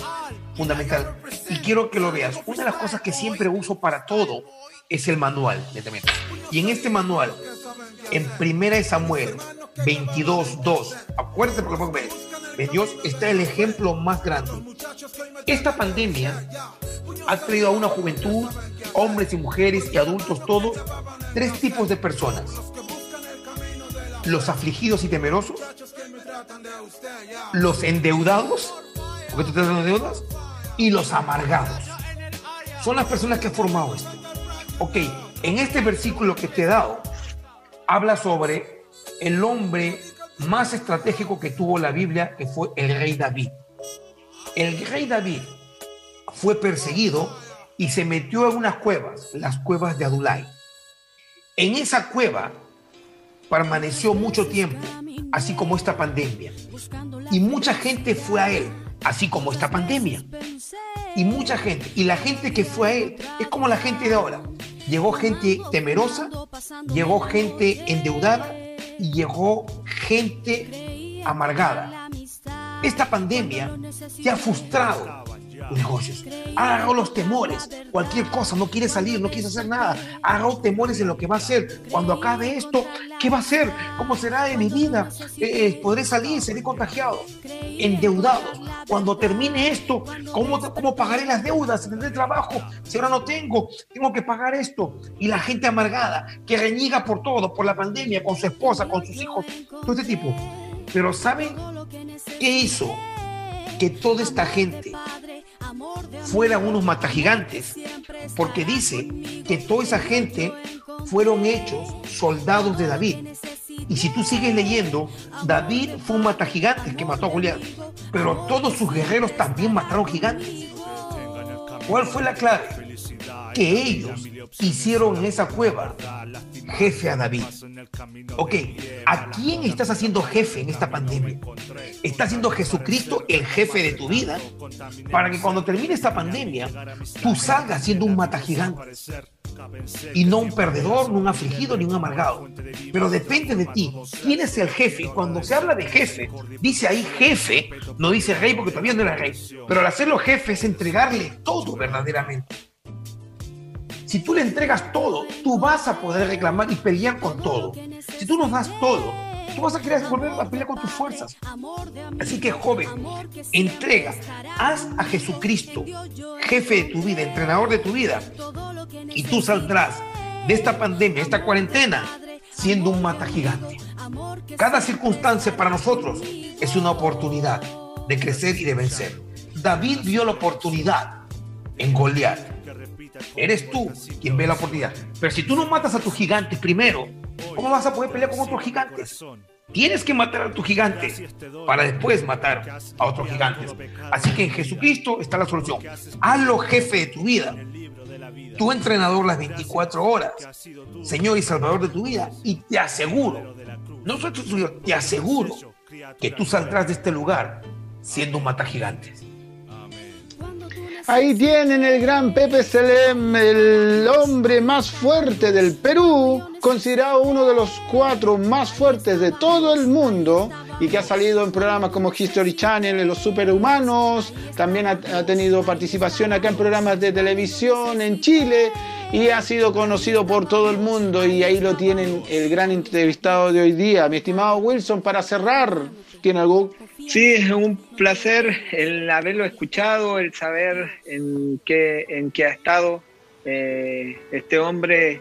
fundamental y quiero que lo veas. Una de las cosas que siempre uso para todo es el manual Y en este manual, en primera de Samuel 22.2, acuérdate por lo que de Dios está el ejemplo más grande. Esta pandemia ha traído a una juventud, hombres y mujeres y adultos todos, tres tipos de personas los afligidos y temerosos, los endeudados, porque tú te das deudas, y los amargados. Son las personas que han formado esto. Ok, en este versículo que te he dado, habla sobre el hombre más estratégico que tuvo la Biblia, que fue el rey David. El rey David fue perseguido y se metió en unas cuevas, las cuevas de Adulai. En esa cueva permaneció mucho tiempo, así como esta pandemia. Y mucha gente fue a él, así como esta pandemia. Y mucha gente, y la gente que fue a él es como la gente de ahora. Llegó gente temerosa, llegó gente endeudada y llegó gente amargada. Esta pandemia te ha frustrado negocios. Hago los temores, cualquier cosa, no quiere salir, no quiere hacer nada. Hago temores en lo que va a ser. Cuando acabe esto, ¿qué va a ser? ¿Cómo será de mi vida? Eh, eh, ¿Podré salir? ¿Seré contagiado? Endeudados. cuando termine esto, ¿cómo, cómo pagaré las deudas? ¿Tendré trabajo? Si ahora no tengo, tengo que pagar esto. Y la gente amargada, que reniega por todo, por la pandemia, con su esposa, con sus hijos, todo este tipo. Pero ¿saben qué hizo? Que toda esta gente fueran unos matagigantes, porque dice que toda esa gente fueron hechos soldados de David. Y si tú sigues leyendo, David fue un matagigante que mató a Goliat, pero todos sus guerreros también mataron gigantes. ¿Cuál fue la clave? Que ellos hicieron en esa cueva jefe a David. Ok, ¿a quién estás haciendo jefe en esta pandemia? ¿Está haciendo Jesucristo el jefe de tu vida? Para que cuando termine esta pandemia, tú salgas siendo un mata gigante. Y no un perdedor, no un afligido, ni un amargado. Pero depende de ti. ¿Quién es el jefe? Cuando se habla de jefe, dice ahí jefe, no dice rey porque todavía no era rey. Pero al hacerlo jefe es entregarle todo verdaderamente. Si tú le entregas todo, tú vas a poder reclamar y pelear con todo. Si tú nos das todo, tú vas a querer volver a pelear con tus fuerzas. Así que joven, entrega, haz a Jesucristo jefe de tu vida, entrenador de tu vida, y tú saldrás de esta pandemia, esta cuarentena, siendo un mata gigante. Cada circunstancia para nosotros es una oportunidad de crecer y de vencer. David vio la oportunidad en Goliat Eres tú quien ve la oportunidad. Pero si tú no matas a tus gigantes primero, ¿cómo vas a poder pelear con otros gigantes? Tienes que matar a tu gigante para después matar a otros gigantes. Así que en Jesucristo está la solución. Hazlo jefe de tu vida. Tu entrenador las 24 horas. Señor y Salvador de tu vida. Y te aseguro, no soy tu te aseguro que tú saldrás de este lugar siendo un mata gigantes. Ahí tienen el gran Pepe Selem, el hombre más fuerte del Perú, considerado uno de los cuatro más fuertes de todo el mundo y que ha salido en programas como History Channel, Los Superhumanos, también ha, tenido participación acá en programas de televisión en Chile y ha sido conocido por todo el mundo y ahí lo tienen el gran entrevistado de hoy día. Mi estimado Wilson, para cerrar, ¿tiene algo Sí, es un placer el haberlo escuchado, el saber en qué, en qué ha estado eh, este hombre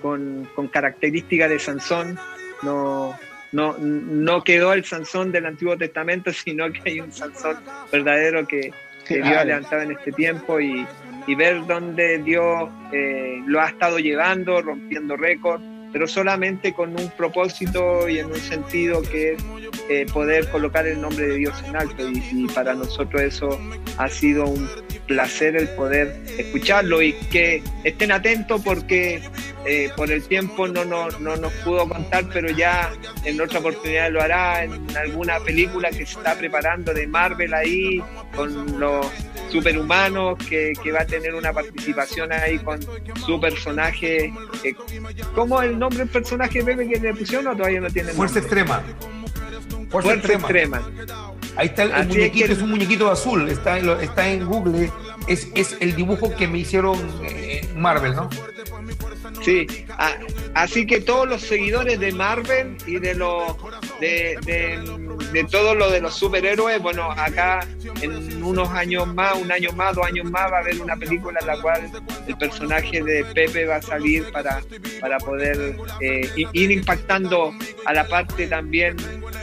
con, características de Sansón. No, no, no quedó el Sansón del Antiguo Testamento, sino que hay un Sansón verdadero que, Dios ha levantado en este tiempo y, ver dónde Dios eh, lo ha estado llevando, rompiendo récords pero solamente con un propósito y en un sentido que es eh, poder colocar el nombre de Dios en alto. Y, para nosotros eso ha sido un placer el poder escucharlo y que estén atentos porque eh, por el tiempo no, no, no, nos pudo contar, pero ya en otra oportunidad lo hará en alguna película que se está preparando de Marvel ahí con los superhumanos que, que va a tener una participación ahí con su personaje. Eh, ¿Cómo es el nombre del personaje bebé que le pusieron o todavía no tiene Fuerza Extrema. Fuerza, extrema. Ahí está el, muñequito, es, un muñequito azul, está en, está en Google, es, es el dibujo que me hicieron eh, Marvel, ¿no? Sí, así que todos los seguidores de Marvel y de los de, de, todo lo de los superhéroes, bueno, acá en unos años más, un año más, dos años más, va a haber una película en la cual el personaje de Pepe va a salir para, para poder eh, ir impactando a la parte también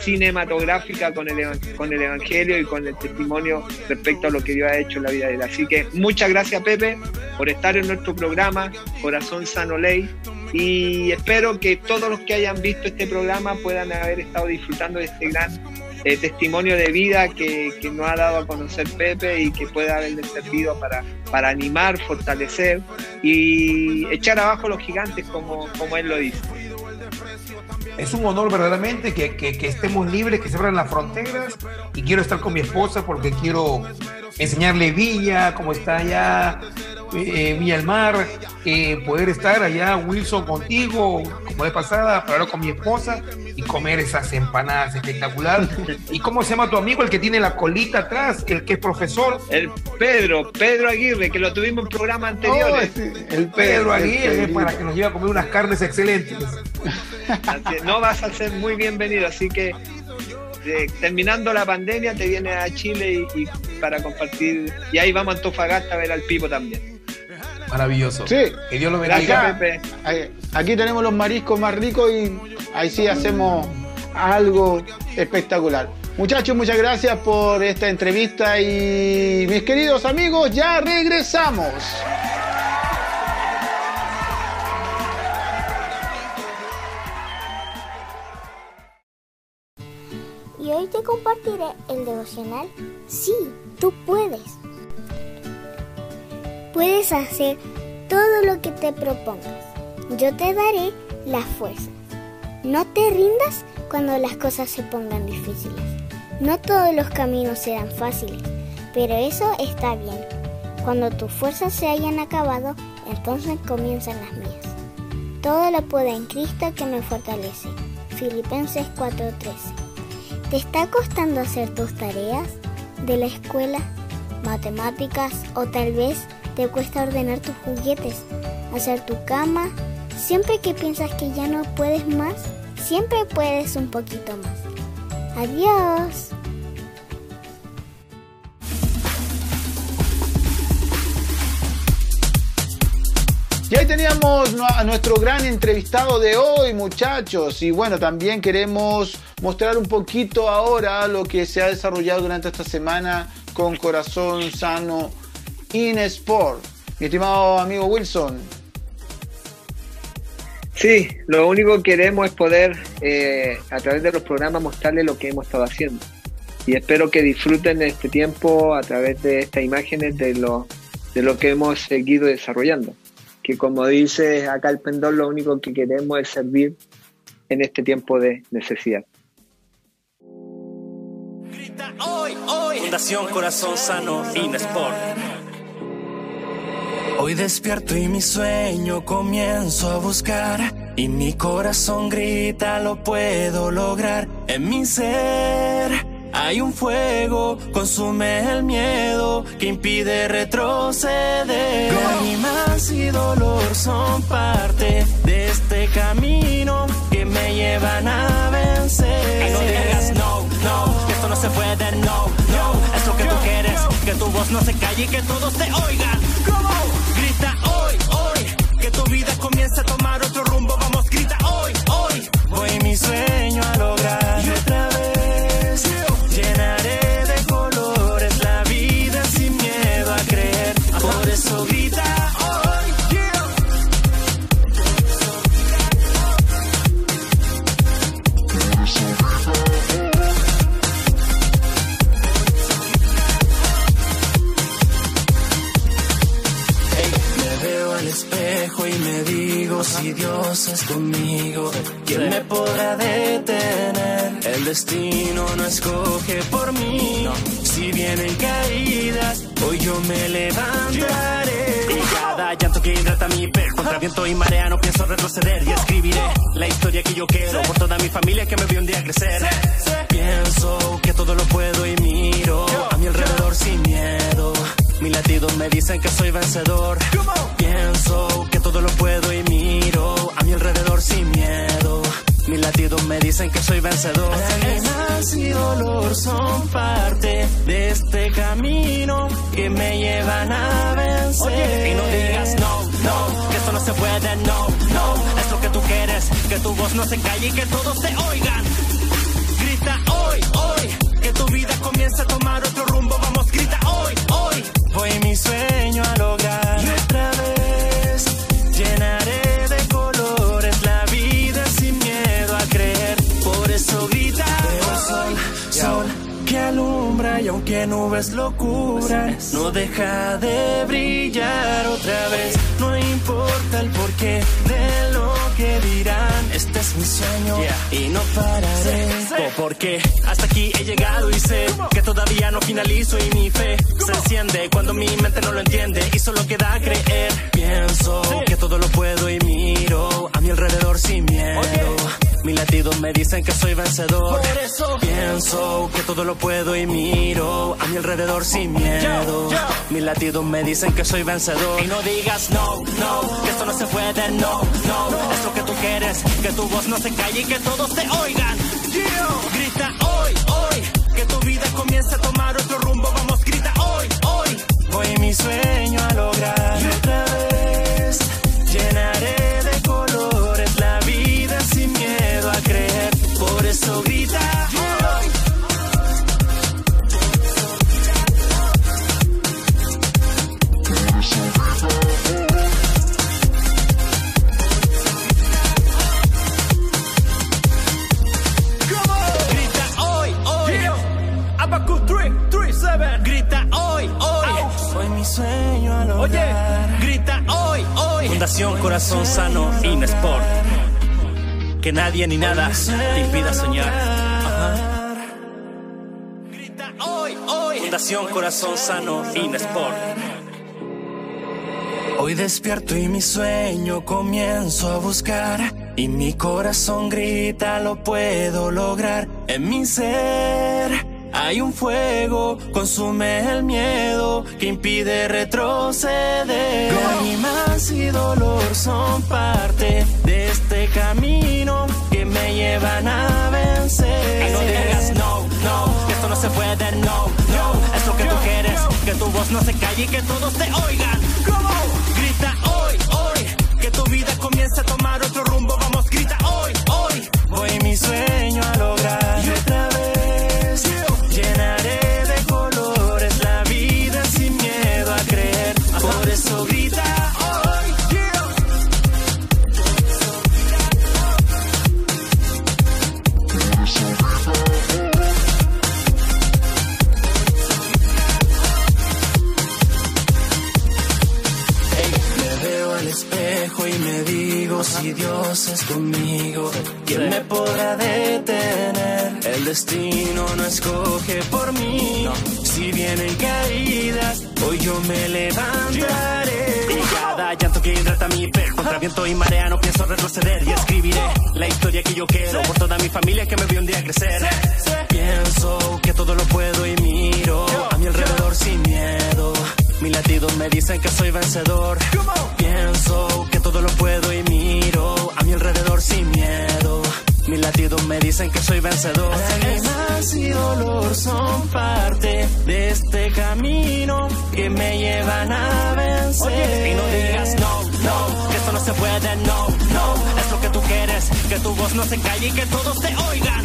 cinematográfica con el, con el Evangelio y con el testimonio respecto a lo que Dios ha hecho en la vida de él. Así que muchas gracias Pepe por estar en nuestro programa Corazón Sano Ley y espero que todos los que hayan visto este programa puedan haber estado disfrutando de este gran eh, testimonio de vida que, que, nos ha dado a conocer Pepe y que pueda haberle servido para, para animar, fortalecer y echar abajo los gigantes como, como él lo dice. Es un honor verdaderamente que, que, que estemos libres, que se abran las fronteras. Y quiero estar con mi esposa porque quiero enseñarle Villa, cómo está allá eh, Villa del Mar, eh, poder estar allá, Wilson, contigo, como de pasada, pero con mi esposa y comer esas empanadas espectacular. ¿Y cómo se llama tu amigo, el que tiene la colita atrás, el que es profesor? El Pedro, Pedro Aguirre, que lo tuvimos en programa anterior. Oh, el Pedro, Aguirre, para que nos lleve a comer unas carnes excelentes. no vas a ser muy bienvenido, así que terminando la pandemia te vienes a Chile y, para compartir. Y ahí vamos a Antofagasta a ver al Pipo también. Maravilloso. Sí. Que Dios lo bendiga. Aquí tenemos los mariscos más ricos y ahí sí hacemos algo espectacular. Muchachos, muchas gracias por esta entrevista y mis queridos amigos, ya regresamos. Y hoy te compartiré el devocional Sí, tú puedes. Puedes hacer todo lo que te propongas. Yo te daré la fuerza. No te rindas cuando las cosas se pongan difíciles. No todos los caminos serán fáciles, pero eso está bien. Cuando tus fuerzas se hayan acabado, entonces comienzan las mías. Todo lo puedo en Cristo que me fortalece. Filipenses 4:13. ¿Te está costando hacer tus tareas de la escuela, matemáticas o tal vez te cuesta ordenar tus juguetes, hacer tu cama? Siempre que piensas que ya no puedes más, siempre puedes un poquito más. Adiós. Y ahí teníamos a nuestro gran entrevistado de hoy, muchachos. Y bueno, también queremos mostrar un poquito ahora lo que se ha desarrollado durante esta semana con Corazón Sano in Sport. Mi estimado amigo Wilson. Sí, lo único que queremos es poder eh, a través de los programas mostrarles lo que hemos estado haciendo. Y espero que disfruten este tiempo a través de estas imágenes de lo, de lo que hemos seguido desarrollando que como dice acá el pendón, lo único que queremos es servir en este tiempo de necesidad. Fundación Corazón Sano Sport. Hoy despierto y mi sueño comienzo a buscar y mi corazón grita lo puedo lograr en mi ser hay un fuego, consume el miedo que impide retroceder. Lágrimas y dolor son parte de este camino que me llevan a vencer. No digas no, no, que esto no se puede, no, no. Es lo que tú quieres, que tu voz no se calle y que todos te oigan. ¿Cómo? Vida comience a tomar otro rumbo. Vamos, grita hoy, hoy. Voy mi sueño ¿quién me podrá detener? El destino no escoge por mí. Si vienen caídas, hoy yo me levantaré. Y cada llanto que hidrata mi fe, contra viento y marea no pienso retroceder y escribiré la historia que yo quiero por toda mi familia que me vio un día crecer. Pienso que todo lo puedo y miro a mi alrededor sin miedo. Mis latidos me dicen que soy vencedor. Pienso que todo lo puedo y miro a mi alrededor sin miedo. Mis latidos me dicen que soy vencedor. Lágrimas y dolor son parte de este camino que me llevan a vencer. y no digas no, no, que esto no se puede, no, no. Es lo que tú quieres, que tu voz no se calle y que todos te oigan. Grita hoy, hoy, que tu vida comience a tomar otro nubes lo cubran, no deja de brillar otra vez. No importa el porqué de lo que dirán, este es mi sueño y no pararé. O porque hasta aquí he llegado y sé que todavía no finalizo y mi fe se enciende cuando mi mente no lo entiende y solo queda creer. Pienso que todo lo puedo y miro a mi alrededor sin miedo. Mis latidos me dicen que soy vencedor. Por eso pienso que todo lo puedo y miro a mi alrededor sin miedo. Mis latidos me dicen que soy vencedor. Y no digas no, no, que esto no se puede, no, no. Es lo que tú quieres, que tu voz no se calle y que todos te oigan. Grita hoy, hoy. comienza a tomar otro rumbo, vamos, grita hoy, hoy. Voy mi sueño a lograr. Lograr. Grita hoy, hoy. Fundación Corazón Sano Inesport. Que nadie ni nada te impida soñar. Grita hoy, hoy. Fundación Corazón Sano Inesport. Hoy despierto y mi sueño comienzo a buscar. Y mi corazón grita, lo puedo lograr. En mi ser hay un fuego, consume el miedo que impide retroceder. Lágrimas y dolor son parte de este camino que me llevan a vencer. Y no digas no, no, que esto no se puede, no, no. Es lo que tú quieres, que tu voz no se calle y que todos te oigan. Grita hoy, hoy, que tu vida comience a tomar otro rumbo. Conmigo, ¿quién me podrá detener? El destino no escoge por mí. Si vienen caídas, hoy yo me levantaré. Y cada llanto que hidrata mi fe Contra viento y marea no pienso retroceder Y escribiré la historia que yo quiero Por toda mi familia que me vio un día crecer Pienso que todo lo puedo y miro a mi alrededor sin miedo. Mis latidos me dicen que soy vencedor. Pienso que todo lo puedo y miro a mi alrededor sin miedo. Mis latidos me dicen que soy vencedor. Lágrimas y dolor son parte de este camino que me llevan a vencer. Y no digas no, no, que esto no se puede, no, no. Es lo que tú quieres, que tu voz no se calle y que todos te oigan.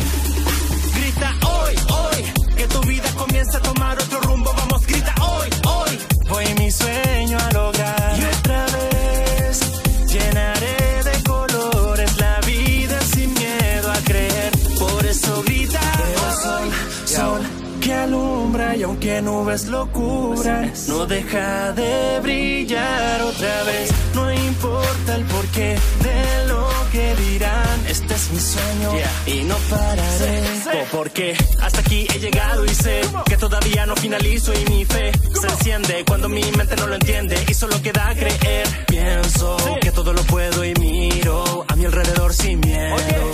Grita hoy, hoy, que tu vida comience a tomar otro rumbo. Vamos, aunque nubes lo cubran, no deja de brillar otra vez. No importa el porqué de lo que dirán. Este es mi sueño y no pararé. O porque hasta aquí he llegado y sé que todavía no finalizo y mi fe se enciende cuando mi mente no lo entiende y solo queda creer. Pienso que todo lo puedo y miro a mi alrededor sin miedo.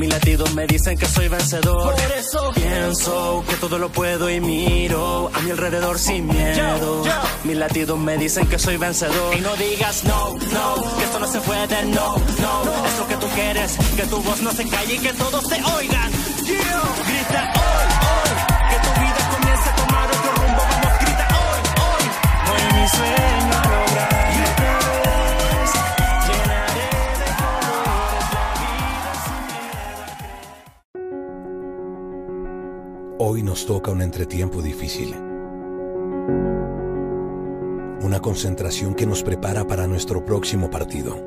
Mis latidos me dicen que soy vencedor. Por eso Pienso que todo lo puedo y miro a mi alrededor sin miedo. Mis latidos me dicen que soy vencedor. Y no digas no, no, que esto no se puede, no, no. Es lo que tú quieres, que tu voz no se calle y que todos te oigan. Grita hoy, hoy, que tu vida comience a tomar otro rumbo. Vamos, grita hoy, hoy. Voy mi sueño Hoy nos toca un entretiempo difícil. Una concentración que nos prepara para nuestro próximo partido.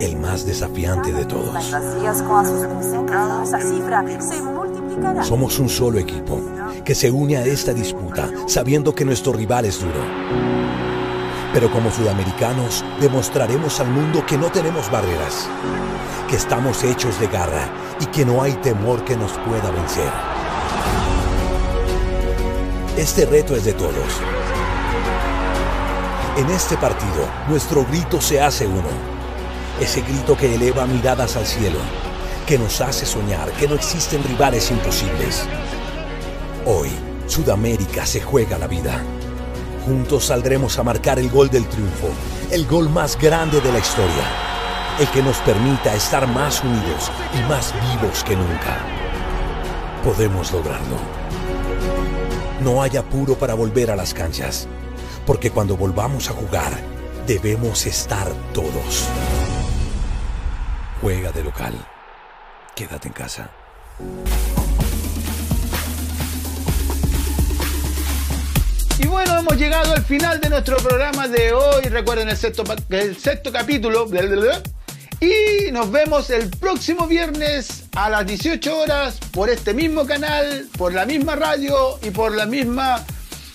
El más desafiante de todos. Somos un solo equipo que se une a esta disputa sabiendo que nuestro rival es duro. Pero como sudamericanos demostraremos al mundo que no tenemos barreras, que estamos hechos de garra y que no hay temor que nos pueda vencer. Este reto es de todos. En este partido, nuestro grito se hace uno. Ese grito que eleva miradas al cielo, que nos hace soñar que no existen rivales imposibles. Hoy, Sudamérica se juega la vida. Juntos saldremos a marcar el gol del triunfo, el gol más grande de la historia, el que nos permita estar más unidos y más vivos que nunca. Podemos lograrlo. No hay apuro para volver a las canchas, porque cuando volvamos a jugar, debemos estar todos. Juega de local. Quédate en casa. Y bueno, hemos llegado al final de nuestro programa de hoy. Recuerden el sexto, el sexto capítulo. Y nos vemos el próximo viernes a las 18 horas por este mismo canal, por la misma radio y por la misma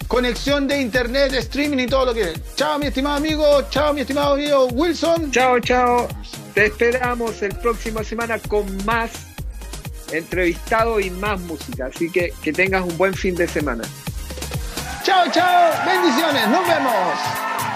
conexión de internet, streaming y todo lo que Chao, mi estimado amigo. Chao, mi estimado amigo Wilson. Chao, chao. Te esperamos el próximo semana con más entrevistado y más música. Así que que tengas un buen fin de semana. Chao, chao. Bendiciones. Nos vemos.